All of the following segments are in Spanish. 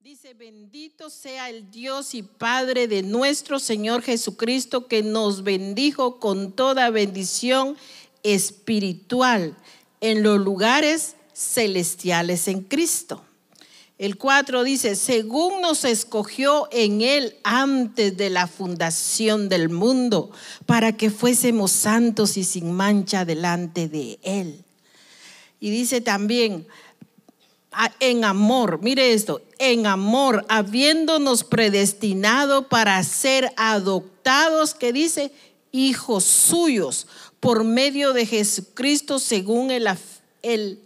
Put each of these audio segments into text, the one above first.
Dice, bendito sea el Dios y Padre de nuestro Señor Jesucristo, que nos bendijo con toda bendición espiritual en los lugares celestiales en Cristo. El 4 dice, según nos escogió en Él antes de la fundación del mundo, para que fuésemos santos y sin mancha delante de Él. Y dice también, en amor, mire esto, en amor, habiéndonos predestinado para ser adoptados, que dice, hijos suyos, por medio de Jesucristo, según el, el,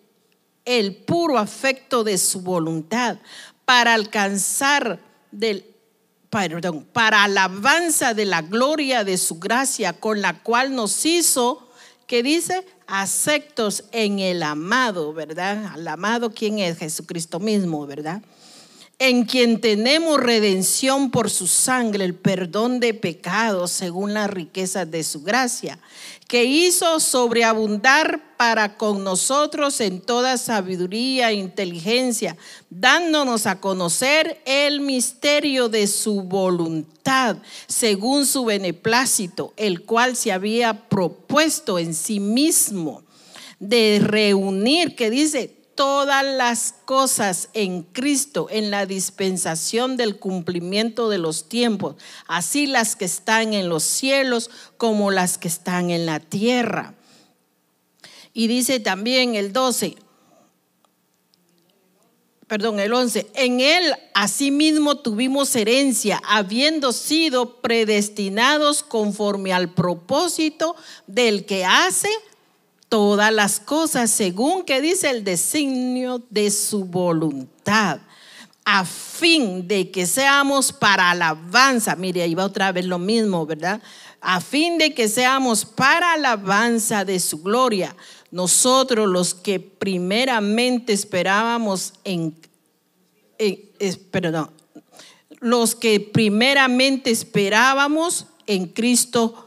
el puro afecto de su voluntad, para alcanzar del, perdón, para alabanza de la gloria de su gracia, con la cual nos hizo, que dice, aceptos en el amado, ¿verdad? Al amado, ¿quién es? Jesucristo mismo, ¿verdad? En quien tenemos redención por su sangre, el perdón de pecados según las riquezas de su gracia, que hizo sobreabundar para con nosotros en toda sabiduría e inteligencia, dándonos a conocer el misterio de su voluntad, según su beneplácito, el cual se había propuesto en sí mismo de reunir, que dice, todas las cosas en Cristo, en la dispensación del cumplimiento de los tiempos, así las que están en los cielos como las que están en la tierra. Y dice también el 12, perdón, el 11, en él asimismo tuvimos herencia, habiendo sido predestinados conforme al propósito del que hace todas las cosas según que dice el designio de su voluntad, a fin de que seamos para alabanza. Mire, ahí va otra vez lo mismo, ¿verdad? A fin de que seamos para alabanza de su gloria. Nosotros los que primeramente esperábamos en, perdón, los que primeramente esperábamos en Cristo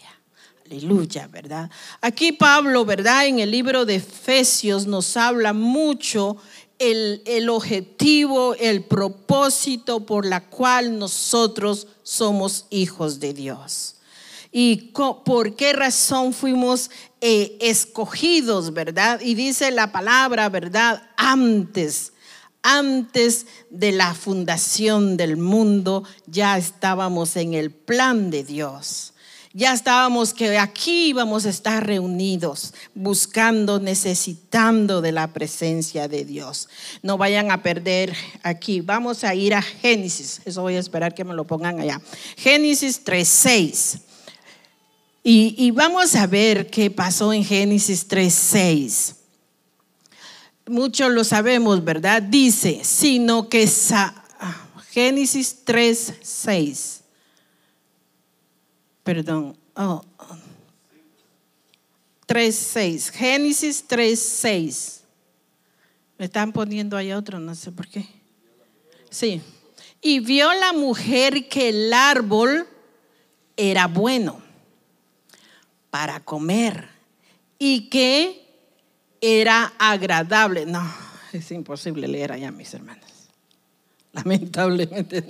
Aleluya, ¿verdad? Aquí Pablo, ¿verdad? En el libro de Efesios nos habla mucho el, el, objetivo, el propósito por la cual nosotros somos hijos de Dios. Y por qué razón fuimos eh, escogidos, ¿verdad? Y dice la palabra, ¿verdad? Antes, antes de la fundación del mundo, ya estábamos en el plan de Dios. Ya estábamos que aquí íbamos a estar reunidos, buscando, necesitando de la presencia de Dios. No vayan a perder aquí. Vamos a ir a Génesis. Eso voy a esperar que me lo pongan allá. Génesis 3.6. Y, y vamos a ver qué pasó en Génesis 3.6. Muchos lo sabemos, ¿verdad? Dice, sino que ah, Génesis 3.6 perdón, oh, 3.6, Génesis 3.6. Me están poniendo ahí otro, no sé por qué. Sí. Y vio la mujer que el árbol era bueno para comer y que era agradable. No, es imposible leer allá, mis hermanos. Lamentablemente.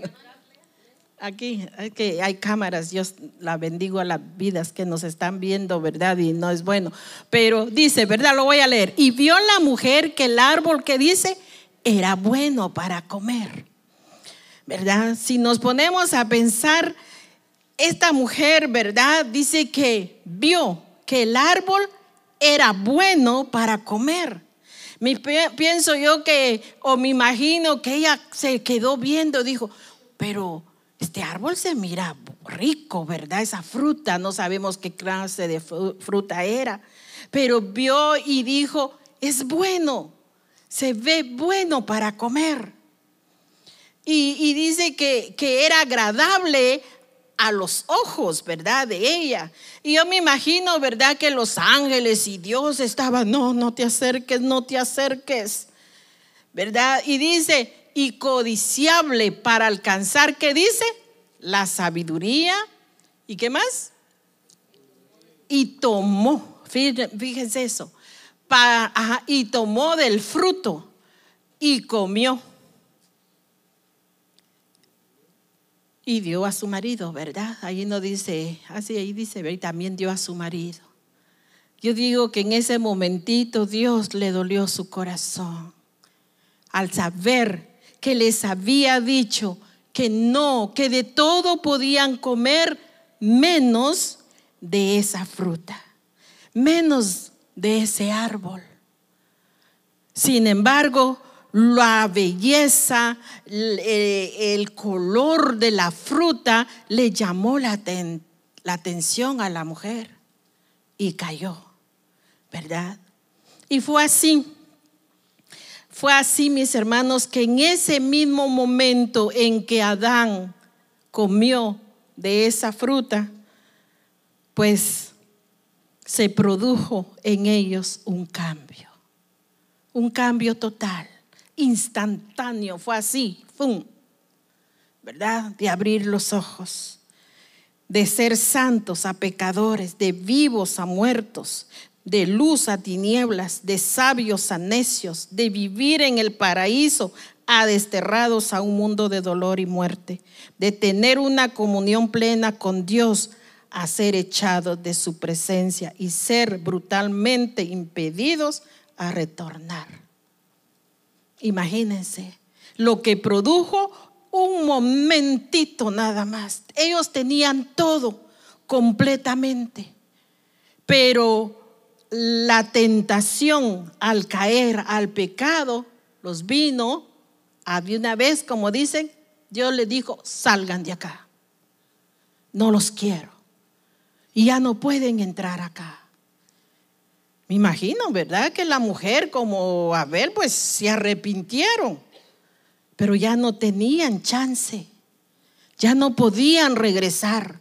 Aquí que hay cámaras, Dios la bendigo a las vidas que nos están viendo, ¿verdad? Y no es bueno. Pero dice, ¿verdad? Lo voy a leer. Y vio la mujer que el árbol que dice era bueno para comer. ¿Verdad? Si nos ponemos a pensar, esta mujer, ¿verdad? Dice que vio que el árbol era bueno para comer. Me, pienso yo que, o me imagino que ella se quedó viendo, dijo, pero este árbol se mira rico, ¿verdad? Esa fruta, no sabemos qué clase de fruta era, pero vio y dijo, es bueno, se ve bueno para comer. Y, dice que, que era agradable a los ojos, ¿verdad? De ella. Y yo me imagino, ¿verdad? Que los ángeles y Dios estaban, no, no te acerques, no te acerques, ¿verdad? Y dice, y codiciable para alcanzar, ¿qué dice? La sabiduría. ¿Y qué más? Y tomó, fíjense eso, y tomó del fruto y comió. Y dio a su marido, ¿verdad? Ahí no dice, así ahí dice, y también dio a su marido. Yo digo que en ese momentito Dios le dolió su corazón al saber que les había dicho que no, que de todo podían comer menos de esa fruta, menos de ese árbol. Sin embargo, la belleza, eh, el, color de la fruta le llamó la, la atención a la mujer y cayó, ¿verdad? Y fue así. Fue así, mis hermanos, que en ese mismo momento en que Adán comió de esa fruta, pues se produjo en ellos un cambio, un cambio total instantáneo, fue así, ¡fum! ¿Verdad? De abrir los ojos, de ser santos a pecadores, de vivos a muertos, de luz a tinieblas, de sabios a necios, de vivir en el paraíso a desterrados a un mundo de dolor y muerte, de tener una comunión plena con Dios a ser echados de su presencia y ser brutalmente impedidos a retornar. Imagínense lo que produjo un momentito nada más. Ellos tenían todo completamente, pero la tentación al caer al pecado los vino había una vez, como dicen, Dios le dijo, salgan de acá. No los quiero. Y ya no pueden entrar acá. Me imagino, ¿verdad? Que la mujer como Abel, pues se arrepintieron, pero ya no tenían chance, ya no podían regresar,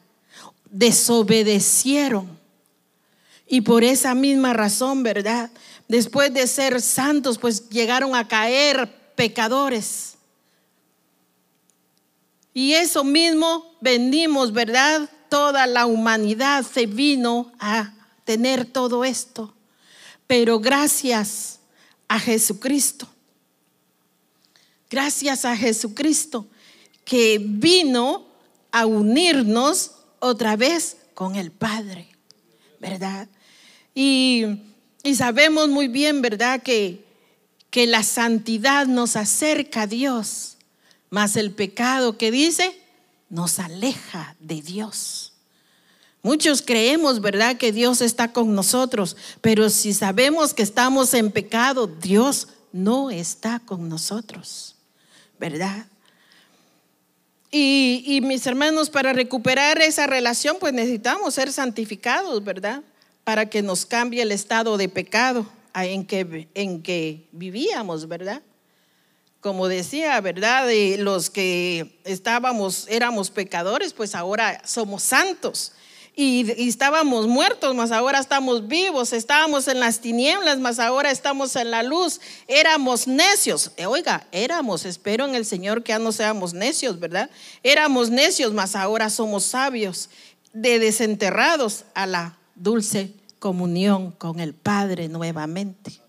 desobedecieron. Y por esa misma razón, ¿verdad? Después de ser santos, pues llegaron a caer pecadores. Y eso mismo venimos, ¿verdad? Toda la humanidad se vino a tener todo esto pero gracias a Jesucristo. Gracias a Jesucristo que vino a unirnos otra vez con el Padre, ¿verdad? Y, sabemos muy bien, ¿verdad? Que, que la santidad nos acerca a Dios, mas el pecado que dice nos aleja de Dios. Muchos creemos, ¿verdad?, que Dios está con nosotros, pero si sabemos que estamos en pecado, Dios no está con nosotros, ¿verdad? Y, mis hermanos, para recuperar esa relación, pues necesitamos ser santificados, ¿verdad? Para que nos cambie el estado de pecado en que, en que vivíamos, ¿verdad? Como decía, ¿verdad? Los que estábamos, éramos pecadores, pues ahora somos santos y, estábamos muertos, mas ahora estamos vivos, estábamos en las tinieblas, mas ahora estamos en la luz, éramos necios, eh, oiga, éramos, espero en el Señor que ya no seamos necios, ¿verdad? Éramos necios, mas ahora somos sabios, de desenterrados a la dulce comunión con el Padre nuevamente.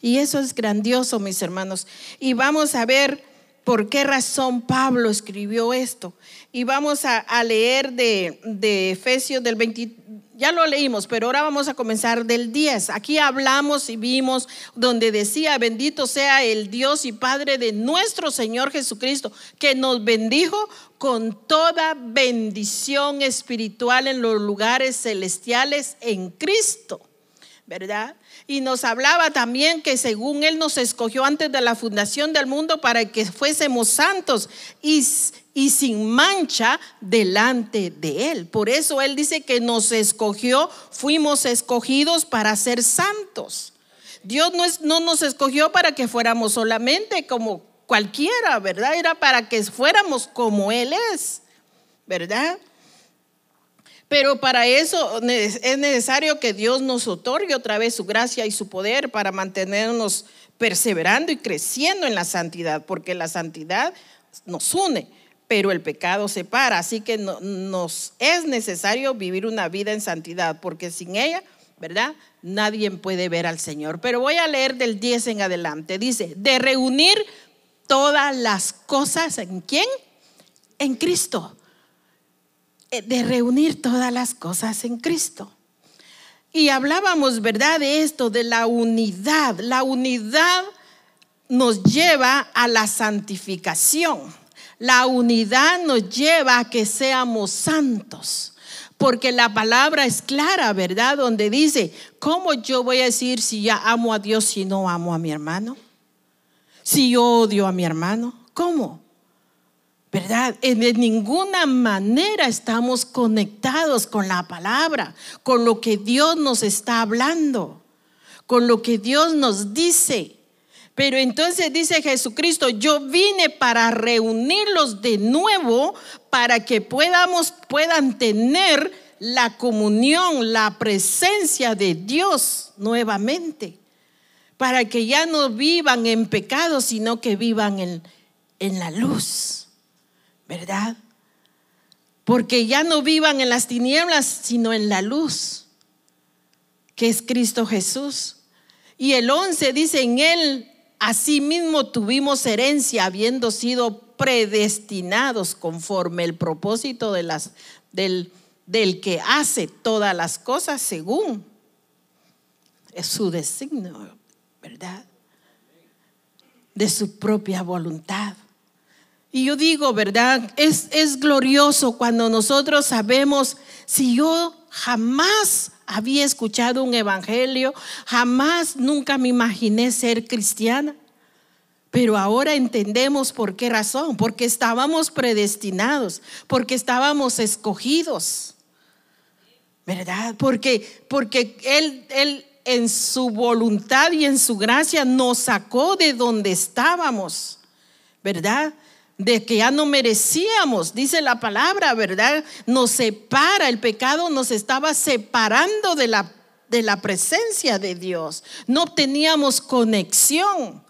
Y eso es grandioso, mis hermanos. Y vamos a ver por qué razón Pablo escribió esto. Y vamos a, leer de, Efesios del 20, ya lo leímos, pero ahora vamos a comenzar del 10. Aquí hablamos y vimos donde decía, bendito sea el Dios y Padre de nuestro Señor Jesucristo, que nos bendijo con toda bendición espiritual en los lugares celestiales en Cristo. ¿Verdad? Y nos hablaba también que según Él nos escogió antes de la fundación del mundo para que fuésemos santos y y sin mancha delante de Él. Por eso Él dice que nos escogió, fuimos escogidos para ser santos. Dios no, nos escogió para que fuéramos solamente como cualquiera, ¿verdad? Era para que fuéramos como Él es, ¿verdad? Pero para eso es necesario que Dios nos otorgue otra vez su gracia y su poder para mantenernos perseverando y creciendo en la santidad, porque la santidad nos une, pero el pecado separa. Así que nos es necesario vivir una vida en santidad, porque sin ella, ¿verdad? Nadie puede ver al Señor. Pero voy a leer del 10 en adelante. Dice, de reunir todas las cosas en quién? En Cristo eh, de reunir todas las cosas en Cristo. Y hablábamos, ¿verdad?, de esto, de la unidad. La unidad nos lleva a la santificación. La unidad nos lleva a que seamos santos. Porque la palabra es clara, ¿verdad? Donde dice, ¿cómo yo voy a decir si ya amo a Dios si no amo a mi hermano? Si yo odio a mi hermano, ¿cómo? ¿verdad? De ninguna manera estamos conectados con la palabra, con lo que Dios nos está hablando, con lo que Dios nos dice. Pero entonces dice Jesucristo, yo vine para reunirlos de nuevo para que podamos, puedan tener la comunión, la presencia de Dios nuevamente. Para que ya no vivan en pecado, sino que vivan en, en la luz. ¿verdad? Porque ya no vivan en las tinieblas, sino en la luz, que es Cristo Jesús. Y el 11 dice, en Él asimismo tuvimos herencia, habiendo sido predestinados conforme el propósito del, que hace todas las cosas según su designio, ¿verdad? De su propia voluntad. Y yo digo, ¿verdad? Es, es glorioso cuando nosotros sabemos, si yo jamás había escuchado un evangelio, jamás nunca me imaginé ser cristiana. Pero ahora entendemos por qué razón, porque estábamos predestinados, porque estábamos escogidos. ¿Verdad? Porque porque él él en su voluntad y en su gracia nos sacó de donde estábamos. ¿Verdad? De que ya no merecíamos, dice la palabra, ¿verdad? Nos separa, el pecado nos estaba separando de la, de la presencia de Dios. No teníamos conexión,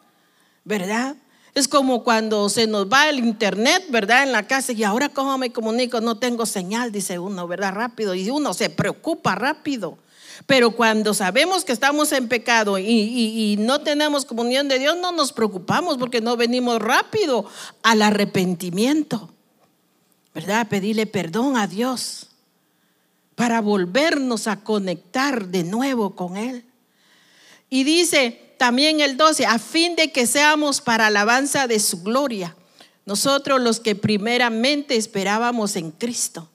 ¿verdad? Es como cuando se nos va el internet, ¿verdad? En la casa y ahora cómo me comunico, no tengo señal, dice uno, ¿verdad? Rápido. Y uno se preocupa rápido. Pero cuando sabemos que estamos en pecado y, no tenemos comunión de Dios, no nos preocupamos porque no venimos rápido al arrepentimiento. ¿Verdad? Pedirle perdón a Dios para volvernos a conectar de nuevo con Él. Y dice también el 12, a fin de que seamos para alabanza de su gloria, nosotros los que primeramente esperábamos en Cristo.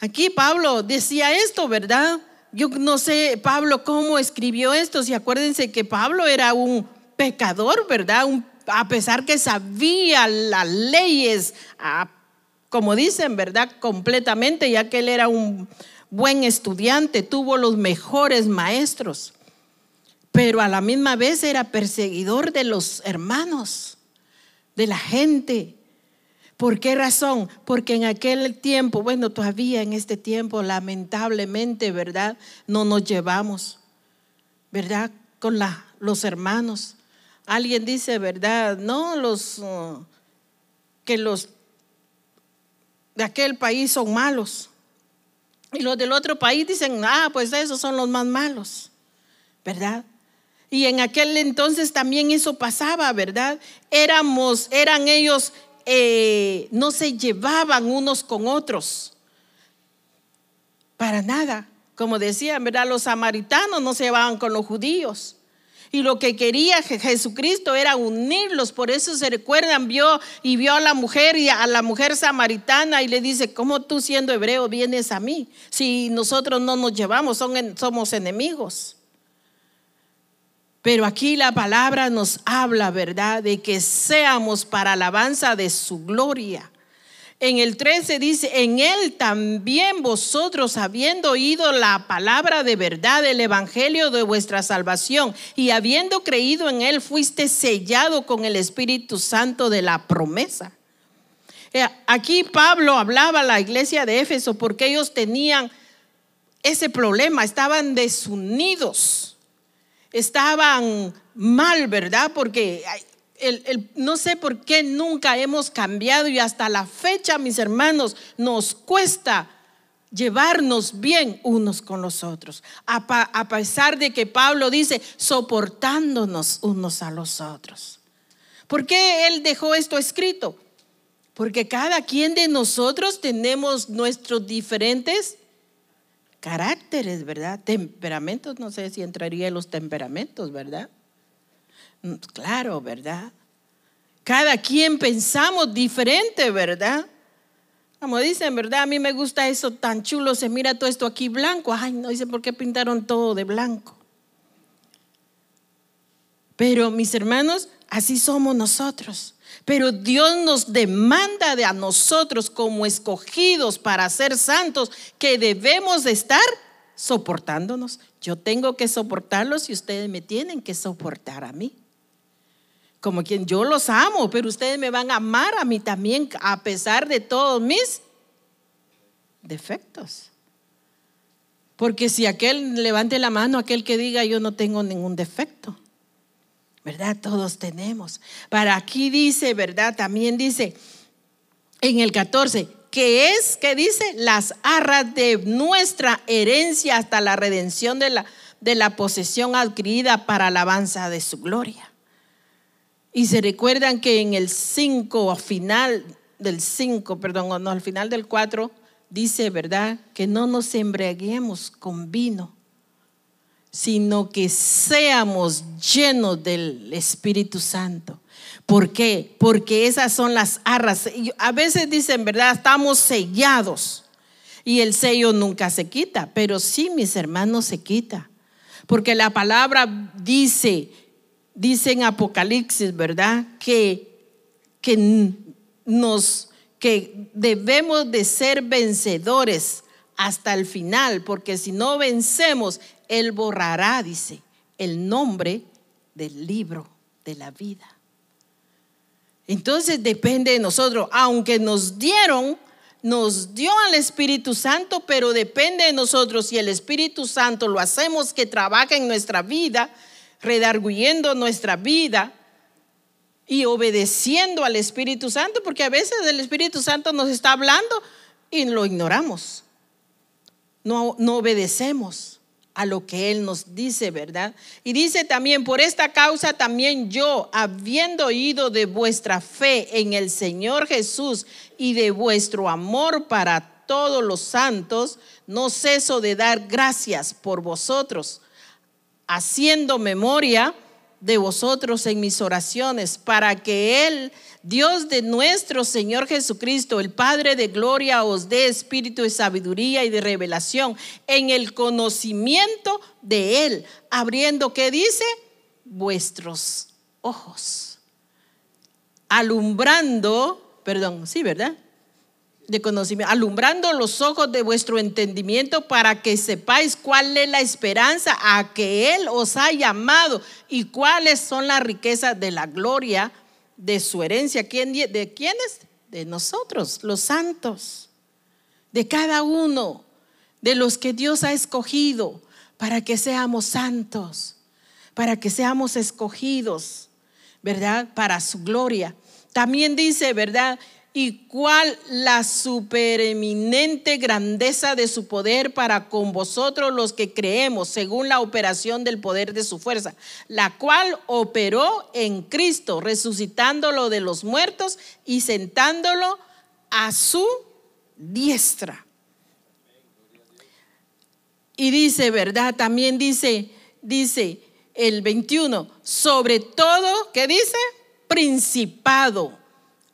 Aquí Pablo decía esto, ¿verdad? Yo no sé, Pablo, cómo escribió esto. Si acuérdense que Pablo era un pecador, ¿verdad? a pesar que sabía las leyes, como dicen, ¿verdad? Completamente, ya que él era un buen estudiante, tuvo los mejores maestros, pero a la misma vez era perseguidor de los hermanos, de la gente. ¿Por qué razón? Porque en aquel tiempo, bueno, todavía en este tiempo, lamentablemente, ¿verdad? No nos llevamos, ¿verdad? Con los hermanos. Alguien dice, ¿verdad? No, los uh, que los de aquel país son malos. Y los del otro país dicen, ah, pues esos son los más malos, ¿verdad? Y en aquel entonces también eso pasaba, ¿verdad? Éramos, eran ellos eh, no se llevaban unos con otros. Para nada. Como decían, ¿verdad? Los samaritanos no se llevaban con los judíos. Y lo que quería Jesucristo era unirlos. Por eso se recuerdan, vio y vio a la mujer y a la mujer samaritana y le dice, ¿cómo tú siendo hebreo vienes a mí? Si nosotros no nos llevamos, somos enemigos. Pero aquí la palabra nos habla, ¿verdad? De que seamos para alabanza de su gloria. En el 13 dice, en él también vosotros, habiendo oído la palabra de verdad, el evangelio de vuestra salvación, y habiendo creído en él, fuiste sellado con el Espíritu Santo de la promesa. Eh, aquí Pablo hablaba a la iglesia de Éfeso porque ellos tenían ese problema, estaban desunidos, estaban mal, ¿verdad? Porque no sé por qué nunca hemos cambiado y hasta la fecha, mis hermanos, nos cuesta llevarnos bien unos con los otros. A, pesar de que Pablo dice, soportándonos unos a los otros. ¿Por qué él dejó esto escrito? Porque cada quien de nosotros tenemos nuestros diferentes caracteres, ¿verdad? Temperamentos, no sé si entraría en los temperamentos, ¿verdad? Mm, claro, ¿verdad? Cada quien pensamos diferente, ¿verdad? Como dicen, ¿verdad? A mí me gusta eso tan chulo, se mira todo esto aquí blanco. Ay, no dicen por qué pintaron todo de blanco. Pero mis hermanos, así somos nosotros. Pero Dios nos demanda de a nosotros como escogidos para ser santos que debemos de estar soportándonos. Yo tengo que soportarlos y ustedes me tienen que soportar a mí como quien yo los amo, pero ustedes me van a amar a mí también a pesar de todos mis defectos. Porque si aquel levante la mano, aquel que diga yo no tengo ningún defecto, ¿verdad? Todos tenemos. Para aquí dice, ¿verdad? También dice en el 14, que es, que dice, las arras de nuestra herencia hasta la redención de la, de la posesión adquirida para alabanza de su gloria. Y se recuerdan que en el 5, al final del 5, perdón, no, al final del 4, dice, ¿verdad? Que no nos embriaguemos con vino, sino que seamos llenos del Espíritu Santo. ¿Por qué? Porque esas son las arras. A veces dicen, ¿verdad? Estamos sellados y el sello nunca se quita, pero sí, mis hermanos, se quita. Porque la palabra dice dice en Apocalipsis, ¿verdad? Que, que nos que debemos de ser vencedores hasta el final, porque si no vencemos, Él borrará, dice, el nombre del libro de la vida. Entonces depende de nosotros, aunque nos dieron, nos dio al Espíritu Santo, pero depende de nosotros si el Espíritu Santo lo hacemos que trabaje en nuestra vida, redarguyendo nuestra vida y obedeciendo al Espíritu Santo, porque a veces el Espíritu Santo nos está hablando y lo ignoramos. No, no obedecemos a lo que Él nos dice, ¿verdad? Y dice también, por esta causa también yo, habiendo oído de vuestra fe en el Señor Jesús y de vuestro amor para todos los santos, no ceso de dar gracias por vosotros haciendo memoria de vosotros en mis oraciones, para que Él, Dios de nuestro Señor Jesucristo, el Padre de gloria, os dé espíritu de sabiduría y de revelación en el conocimiento de Él, abriendo, ¿qué dice? Vuestros ojos, alumbrando, perdón, sí, ¿verdad? De conocimiento, alumbrando los ojos de vuestro entendimiento para que sepáis cuál es la esperanza a que Él os ha llamado y cuáles son las riquezas de la gloria de su herencia. ¿De quiénes? De nosotros, los santos, de cada uno de los que Dios ha escogido para que seamos santos, para que seamos escogidos, ¿verdad? Para su gloria. También dice, ¿verdad? Y cuál la supereminente grandeza de su poder para con vosotros los que creemos, según la operación del poder de su fuerza, la cual operó en Cristo, resucitándolo de los muertos y sentándolo a su diestra. Y dice, ¿verdad? También dice, dice el 21, sobre todo, ¿qué dice? Principado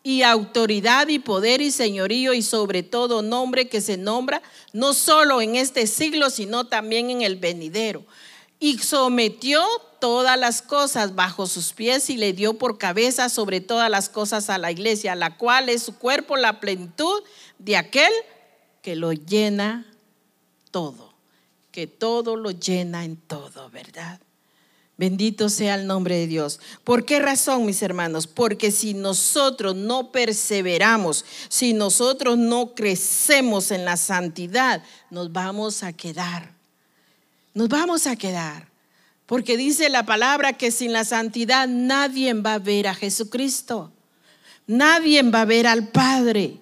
y autoridad y poder y señorío y sobre todo nombre que se nombra no solo en este siglo, sino también en el venidero. y sometió todas las cosas bajo sus pies y le dio por cabeza sobre todas las cosas a la iglesia, la cual es su cuerpo, la plenitud de aquel que lo llena todo, que todo lo llena en todo, ¿verdad? Bendito sea el nombre de Dios. ¿Por qué razón, mis hermanos? Porque si nosotros no perseveramos, si nosotros no crecemos en la santidad, nos vamos a quedar. Nos vamos a quedar. Porque dice la palabra que sin la santidad nadie va a ver a Jesucristo. Nadie va a ver al Padre.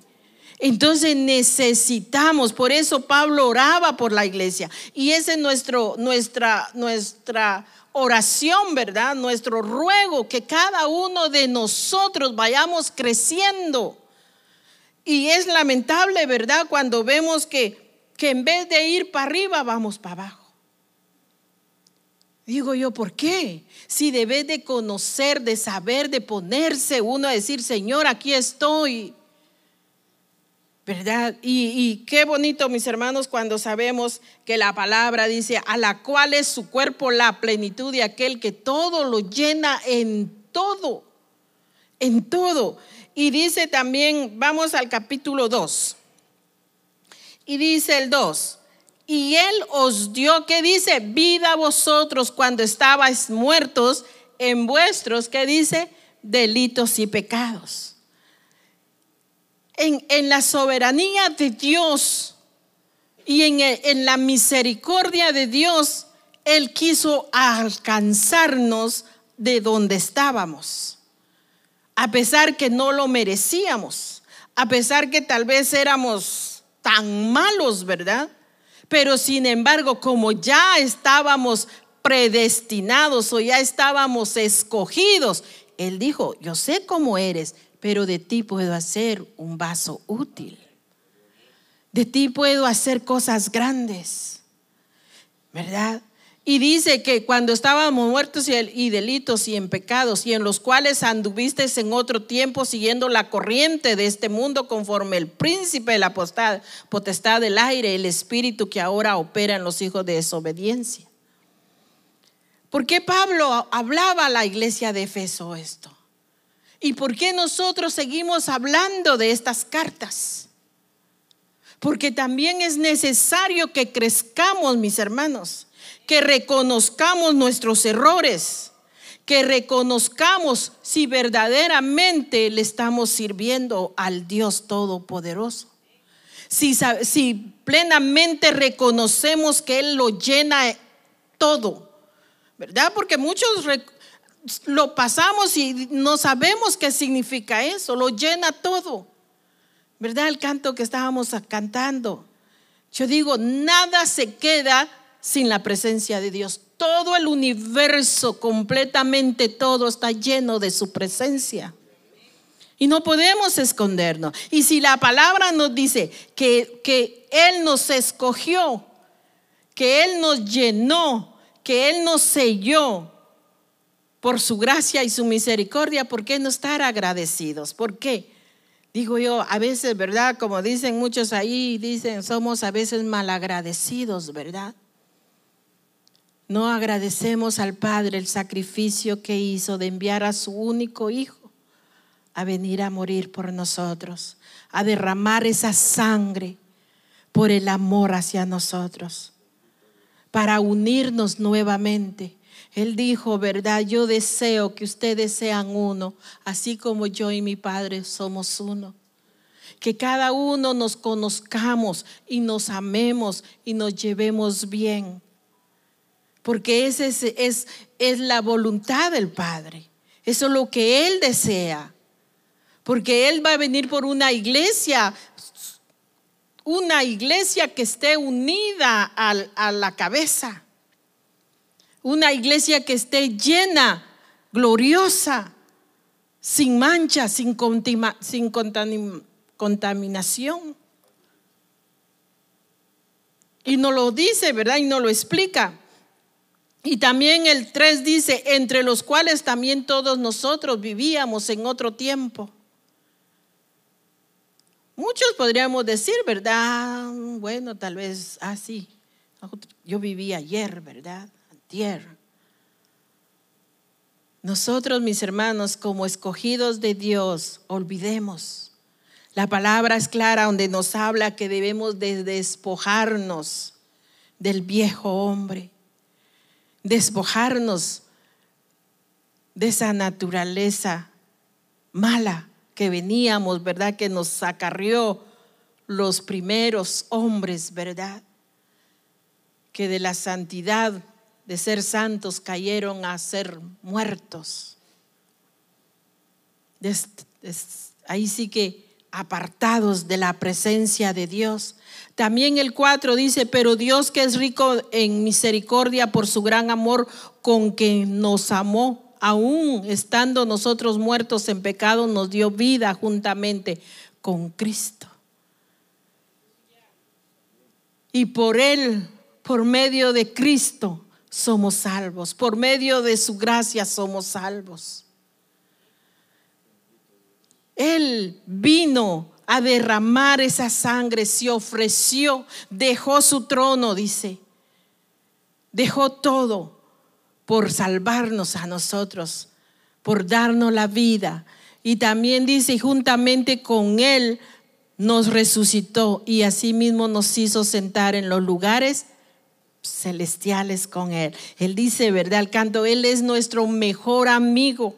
Entonces necesitamos, por eso Pablo oraba por la iglesia. Y ese es nuestro, nuestra, nuestra oración, ¿verdad? Nuestro ruego, que cada uno de nosotros vayamos creciendo. Y es lamentable, ¿verdad? Cuando vemos que, que en vez de ir para arriba, vamos para abajo. Digo yo, ¿por qué? Si debes de conocer, de saber, de ponerse uno a decir, Señor, aquí estoy. ¿Verdad? Y, qué bonito, mis hermanos, cuando sabemos que la palabra dice, a la cual es su cuerpo la plenitud de aquel que todo lo llena en todo, en todo. Y dice también, vamos al capítulo 2. Y dice el 2, y él os dio, ¿qué dice? Vida a vosotros cuando estabais muertos en vuestros, ¿qué dice? Delitos y pecados en, la soberanía de Dios y en, en la misericordia de Dios, Él quiso alcanzarnos de donde estábamos, a pesar que no lo merecíamos, a pesar que tal vez éramos tan malos, ¿verdad? Pero sin embargo, como ya estábamos predestinados o ya estábamos escogidos, Él dijo, yo sé cómo eres, pero de ti puedo hacer un vaso útil. De ti puedo hacer cosas grandes, ¿verdad? Y dice que cuando estábamos muertos y, delitos y en pecados, y en los cuales anduviste en otro tiempo siguiendo la corriente de este mundo conforme el príncipe de la potestad, potestad del aire, el espíritu que ahora opera en los hijos de desobediencia. ¿Por qué Pablo hablaba a la iglesia de Efeso esto? ¿Y por qué nosotros seguimos hablando de estas cartas? Porque también es necesario que crezcamos, mis hermanos, que reconozcamos nuestros errores, que reconozcamos si verdaderamente le estamos sirviendo al Dios Todopoderoso. Si, si plenamente reconocemos que Él lo llena todo, ¿verdad? Porque muchos lo pasamos y no sabemos qué significa eso, lo llena todo. ¿Verdad? El canto que estábamos cantando. Yo digo, nada se queda sin la presencia de Dios. Todo el universo, completamente todo, está lleno de su presencia. Y no podemos escondernos. Y si la palabra nos dice que, que Él nos escogió, que Él nos llenó, que Él nos selló, por su gracia y su misericordia, ¿por qué no estar agradecidos? ¿Por qué? Digo yo, a veces, ¿verdad? Como dicen muchos ahí, dicen, somos a veces malagradecidos, ¿verdad? No agradecemos al Padre el sacrificio que hizo de enviar a su único Hijo a venir a morir por nosotros, a derramar esa sangre por el amor hacia nosotros, para unirnos nuevamente él dijo, ¿verdad? Yo deseo que ustedes sean uno, así como yo y mi Padre somos uno. Que cada uno nos conozcamos y nos amemos y nos llevemos bien. Porque esa es, es, es la voluntad del Padre. Eso es lo que Él desea. Porque Él va a venir por una iglesia, una iglesia que esté unida a la cabeza una iglesia que esté llena, gloriosa, sin mancha, sin, sin contaminación. Y no lo dice, ¿verdad? Y no lo explica. Y también el 3 dice, entre los cuales también todos nosotros vivíamos en otro tiempo. Muchos podríamos decir, ¿verdad? Bueno, tal vez así. Ah, yo viví ayer, ¿verdad? Nosotros, mis hermanos, como escogidos de Dios, olvidemos. La palabra es clara donde nos habla que debemos de despojarnos del viejo hombre, despojarnos de esa naturaleza mala que veníamos, ¿verdad? Que nos acarrió los primeros hombres, ¿verdad? Que de la santidad de ser santos cayeron a ser muertos. Ahí sí que apartados de la presencia de Dios. También el 4 dice, pero Dios que es rico en misericordia por su gran amor con que nos amó, aún estando nosotros muertos en pecado, nos dio vida juntamente con Cristo. Y por Él, por medio de Cristo, somos salvos. Por medio de su gracia somos salvos. Él vino a derramar esa sangre, se ofreció, dejó su trono, dice. Dejó todo por salvarnos a nosotros, por darnos la vida. Y también dice, juntamente con Él nos resucitó y asimismo nos hizo sentar en los lugares celestiales con Él. Él dice, ¿verdad? El canto, Él es nuestro mejor amigo.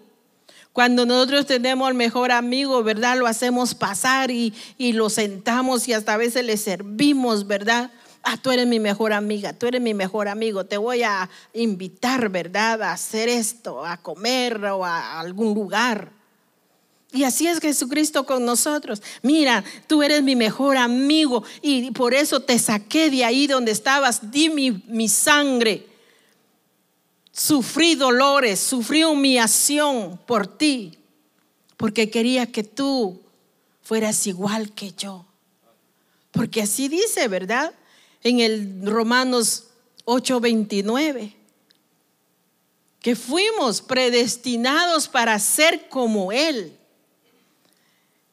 Cuando nosotros tenemos al mejor amigo, ¿verdad? Lo hacemos pasar y, y lo sentamos y hasta a veces le servimos, ¿verdad? ah, tú eres mi mejor amiga, tú eres mi mejor amigo, te voy a invitar, ¿verdad? A hacer esto, a comer o a algún lugar. Y así es Jesucristo con nosotros. Mira, tú eres mi mejor amigo y por eso te saqué de ahí donde estabas, di mi, mi sangre. Sufrí dolores, sufrí humillación por ti, porque quería que tú fueras igual que yo. Porque así dice, ¿verdad? en el Romanos 8:29, que fuimos predestinados para ser como Él.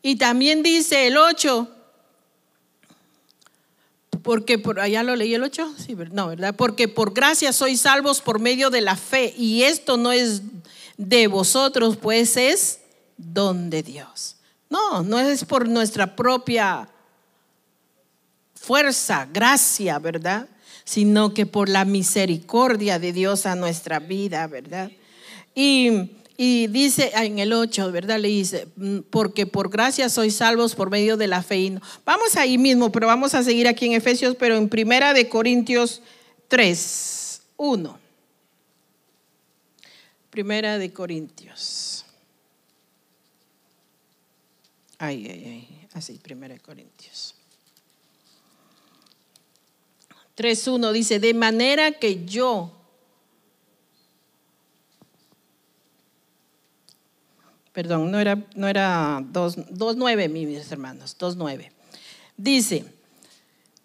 Y también dice el 8, porque por allá lo leí el 8, sí, no, ¿verdad? Porque por gracia sois salvos por medio de la fe, y esto no es de vosotros, pues es don de Dios. No, no es por nuestra propia fuerza, gracia, ¿verdad? Sino que por la misericordia de Dios a nuestra vida, ¿verdad? Y, dice en el 8, ¿verdad? Le dice, mm, porque por gracia sois salvos por medio de la fe. Vamos ahí mismo, pero vamos a seguir aquí en Efesios, pero en Primera de Corintios 3, 1. Primera de Corintios. Ay, ay, ay. Así, Primera de Corintios. 3.1 dice, de manera que yo, perdón, no era, no era 2.9, mis hermanos, 2.9. Dice,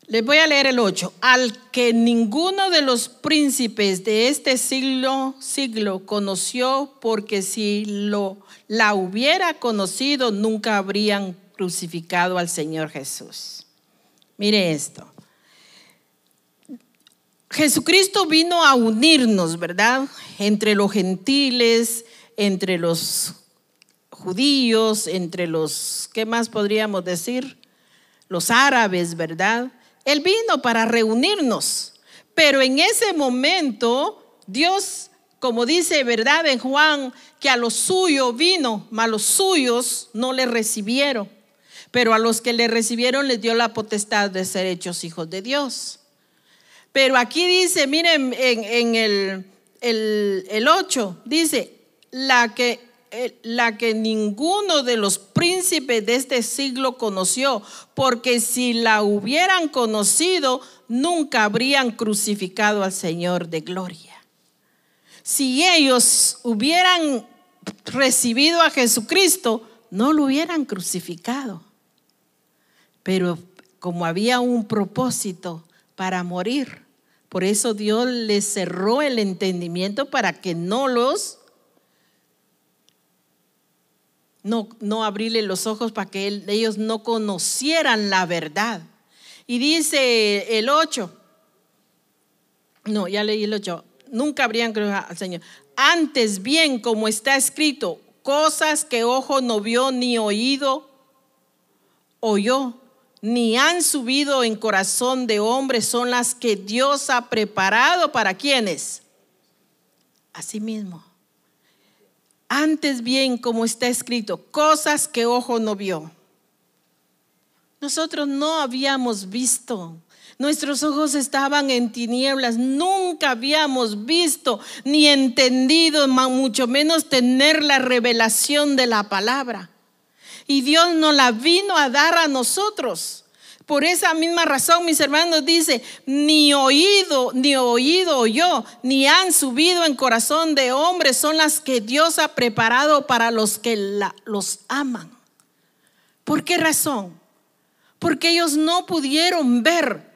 les voy a leer el 8, al que ninguno de los príncipes de este siglo, siglo conoció, porque si lo, la hubiera conocido, nunca habrían crucificado al Señor Jesús. Mire esto. Jesucristo vino a unirnos, ¿verdad? Entre los gentiles, entre los judíos, entre los, ¿qué más podríamos decir? Los árabes, ¿verdad? Él vino para reunirnos. Pero en ese momento, Dios, como dice, ¿verdad? En Juan, que a los suyos vino, mas los suyos no le recibieron. Pero a los que le recibieron les dio la potestad de ser hechos hijos de Dios. Pero aquí dice, miren, en, el, el, 8, dice, la que, la que ninguno de los príncipes de este siglo conoció, porque si la hubieran conocido, nunca habrían crucificado al Señor de gloria. Si ellos hubieran recibido a Jesucristo, no lo hubieran crucificado. Pero como había un propósito para morir, por eso Dios les cerró el entendimiento para que no los, no, no abrirle los ojos para que ellos no conocieran la verdad. Y dice el 8, no, ya leí el 8, nunca habrían creído al Señor. Antes bien, como está escrito, cosas que ojo no vio ni oído oyó, ni han subido en corazón de hombre, son las que Dios ha preparado para quienes. Así mismo. Antes bien, como está escrito, cosas que ojo no vio. Nosotros no habíamos visto. Nuestros ojos estaban en tinieblas. Nunca habíamos visto ni entendido, mucho menos tener la revelación de la palabra. Y Dios nos la vino a dar a nosotros. Por esa misma razón, mis hermanos, dice, ni oído, ni oído yo, ni han subido en corazón de hombres son las que Dios ha preparado para los que los aman. ¿Por qué razón? Porque ellos no pudieron ver,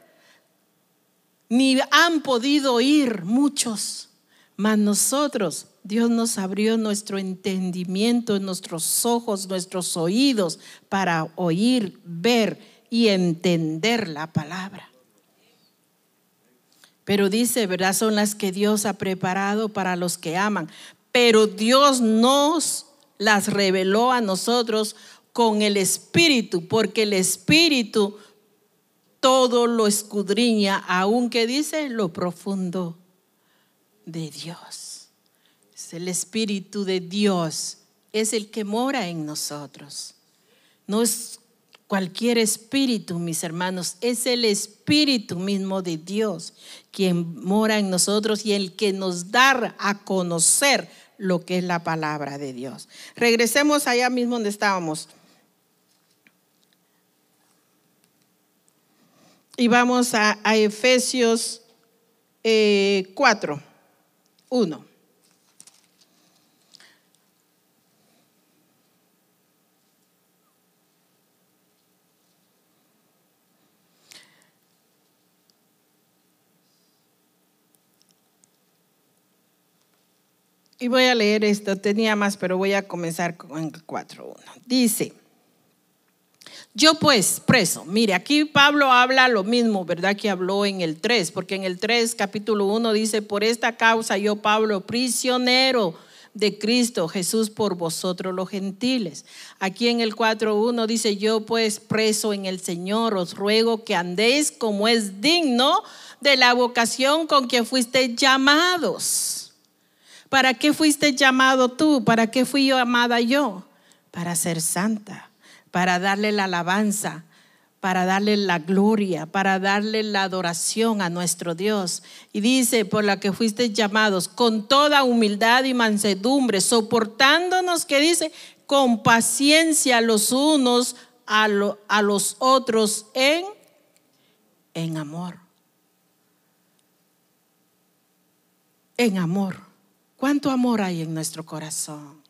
ni han podido oír muchos, mas nosotros Dios nos abrió nuestro entendimiento, nuestros ojos, nuestros oídos para oír, ver y entender la palabra. Pero dice, ¿verdad? Son las que Dios ha preparado para los que aman. Pero Dios nos las reveló a nosotros con el Espíritu, porque el Espíritu todo lo escudriña, aunque dice lo profundo de Dios. Es el Espíritu de Dios, es el que mora en nosotros. No es Cualquier espíritu, mis hermanos, es el espíritu mismo de Dios quien mora en nosotros y el que nos da a conocer lo que es la palabra de Dios. Regresemos allá mismo donde estábamos. Y vamos a, Efesios 4, 1. Y voy a leer esto, tenía más, pero voy a comenzar con el 4.1. Dice, yo pues, preso, mire, aquí Pablo habla lo mismo, ¿verdad? Que habló en el 3, porque en el 3, capítulo 1 dice, por esta causa yo, Pablo, prisionero de Cristo Jesús por vosotros los gentiles. Aquí en el 4.1 dice, yo pues preso en el Señor, os ruego que andéis como es digno de la vocación con que fuisteis llamados ¿Para qué fuiste llamado tú? ¿Para qué fui yo amada yo? Para ser santa, para darle la alabanza, para darle la gloria, para darle la adoración a nuestro Dios. Y dice, por la que fuiste llamados, con toda humildad y mansedumbre, soportándonos, que dice, con paciencia los unos a, a los otros en, en amor. En amor. ¿Cuánto amor hay en nuestro corazón?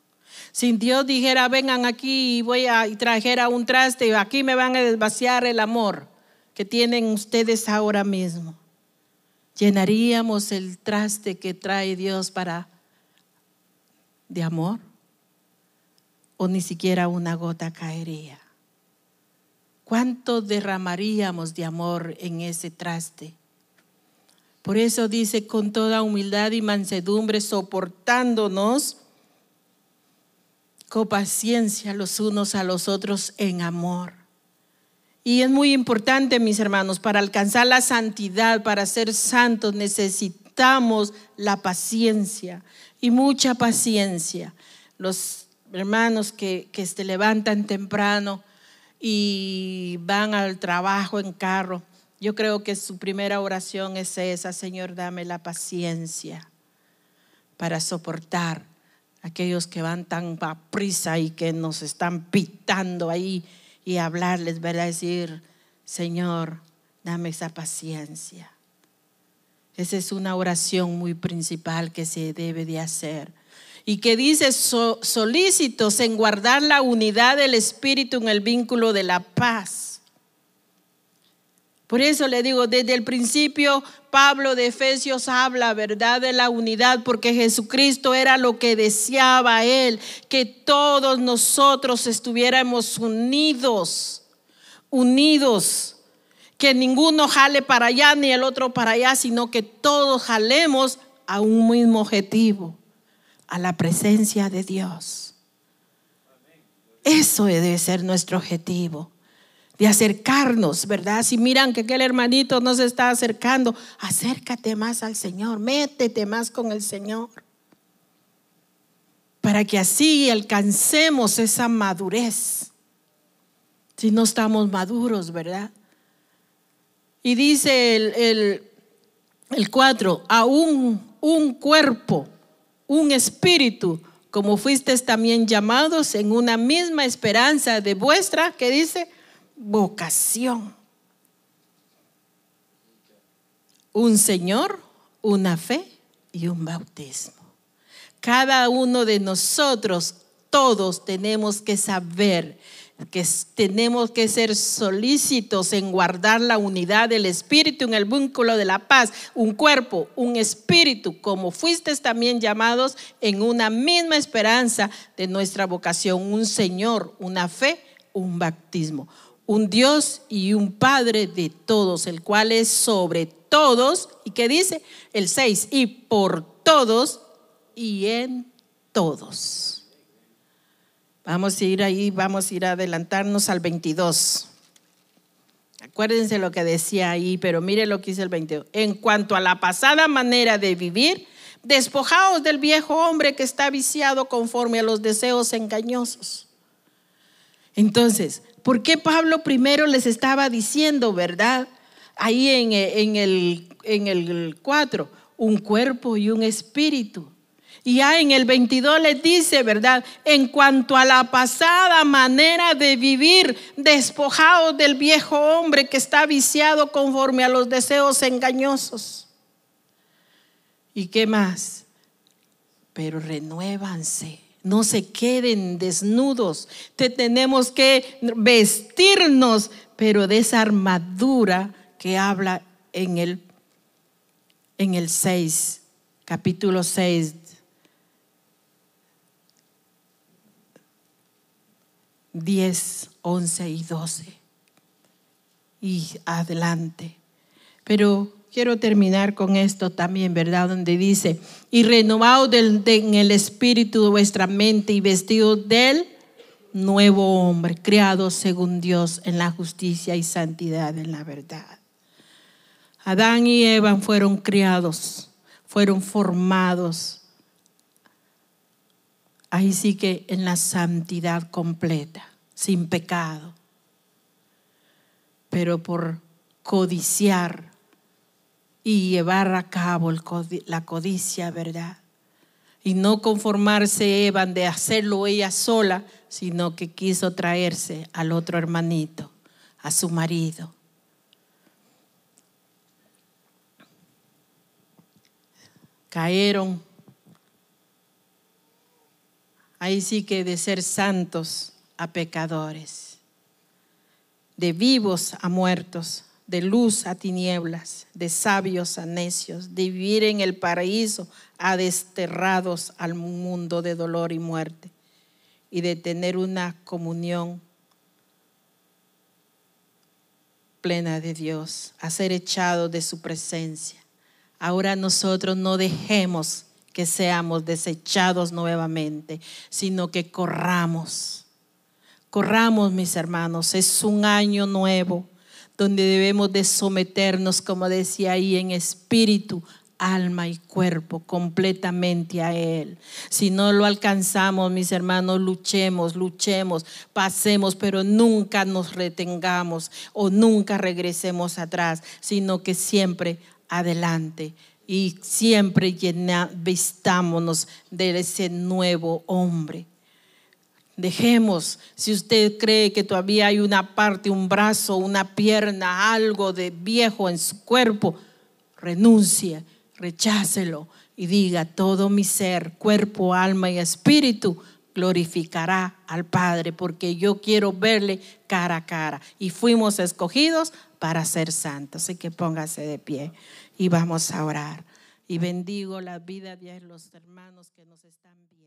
Si Dios dijera, vengan aquí y voy a y trajera un traste, y aquí me van a desvaciar el amor que tienen ustedes ahora mismo. ¿Llenaríamos el traste que trae Dios para de amor? ¿O ni siquiera una gota caería? ¿Cuánto derramaríamos de amor en ese traste? Por eso dice con toda humildad y mansedumbre, soportándonos con paciencia los unos a los otros en amor. Y es muy importante, mis hermanos, para alcanzar la santidad, para ser santos, necesitamos la paciencia y mucha paciencia. Los hermanos que, que se levantan temprano y van al trabajo en carro, yo creo que su primera oración es esa, Señor, dame la paciencia para soportar aquellos que van tan a prisa y que nos están pitando ahí y hablarles, ¿verdad? Decir, Señor, dame esa paciencia. Esa es una oración muy principal que se debe de hacer. Y que dice solícitos en guardar la unidad del Espíritu en el vínculo de la paz. Por eso le digo, desde el principio Pablo de Efesios habla, ¿verdad?, de la unidad, porque Jesucristo era lo que deseaba él, que todos nosotros estuviéramos unidos, unidos, que ninguno jale para allá ni el otro para allá, sino que todos jalemos a un mismo objetivo, a la presencia de Dios. Eso debe ser nuestro objetivo, de acercarnos, ¿verdad? Si miran que aquel hermanito no se está acercando, acércate más al Señor, métete más con el Señor, para que así alcancemos esa madurez. Si no estamos maduros, ¿verdad? Y dice el, el, 4, aún un cuerpo, un espíritu, como fuisteis también llamados en una misma esperanza de vuestra, que dice, vocación. Un Señor, una fe y un bautismo. Cada uno de nosotros, todos tenemos que saber que tenemos que ser solícitos en guardar la unidad del espíritu en el vínculo de la paz, un cuerpo, un espíritu, como fuisteis también llamados en una misma esperanza de nuestra vocación, un Señor, una fe, un bautismo, un Dios y un Padre de todos, el cual es sobre todos, y que dice el 6, y por todos y en todos. Vamos a ir ahí, vamos a ir a adelantarnos al 22. Acuérdense lo que decía ahí, pero mire lo que dice el 22. En cuanto a la pasada manera de vivir, despojaos del viejo hombre que está viciado conforme a los deseos engañosos. Entonces, ¿por qué Pablo primero les estaba diciendo, verdad? Ahí en, en el, en el 4, un cuerpo y un espíritu. Y ya en el 22 les dice, ¿verdad? En cuanto a la pasada manera de vivir, despojados del viejo hombre que está viciado conforme a los deseos engañosos. ¿Y qué más? Pero renuévanse, no se queden desnudos. Te tenemos que vestirnos, pero de esa armadura que habla en el, en el 6, capítulo 6 10, 11 y 12. Y adelante. Pero quiero terminar con esto también, ¿verdad? Donde dice, y renovado en el espíritu de vuestra mente y vestido del nuevo hombre, creado según Dios en la justicia y santidad en la verdad. Adán y Eva fueron criados, fueron formados ahí sí que en la santidad completa, sin pecado. Pero por codiciar y llevar a cabo la codicia, ¿verdad? Y no conformarse Eva de hacerlo ella sola, sino que quiso traerse al otro hermanito, a su marido. Cayeron ahí sí que de ser santos a pecadores, de vivos a muertos, de luz a tinieblas, de sabios a necios, de vivir en el paraíso a desterrados al mundo de dolor y muerte, y de tener una comunión plena de Dios, a ser echados de su presencia. Ahora nosotros no dejemos que seamos desechados nuevamente, sino que corramos. Corramos, mis hermanos, es un año nuevo donde debemos de someternos, como decía ahí, en espíritu, alma y cuerpo completamente a Él. Si no lo alcanzamos, mis hermanos, luchemos, luchemos, pasemos, pero nunca nos retengamos o nunca regresemos atrás, sino que siempre adelante y siempre llena, vistámonos de ese nuevo hombre. Dejemos, si usted cree que todavía hay una parte, un brazo, una pierna, algo de viejo en su cuerpo, renuncie, rechácelo y diga, todo mi ser, cuerpo, alma y espíritu glorificará al Padre, porque yo quiero verle cara a cara. Y fuimos escogidos para ser santos. Así que póngase de pie y vamos a orar. Y bendigo la vida de los hermanos que nos están viendo.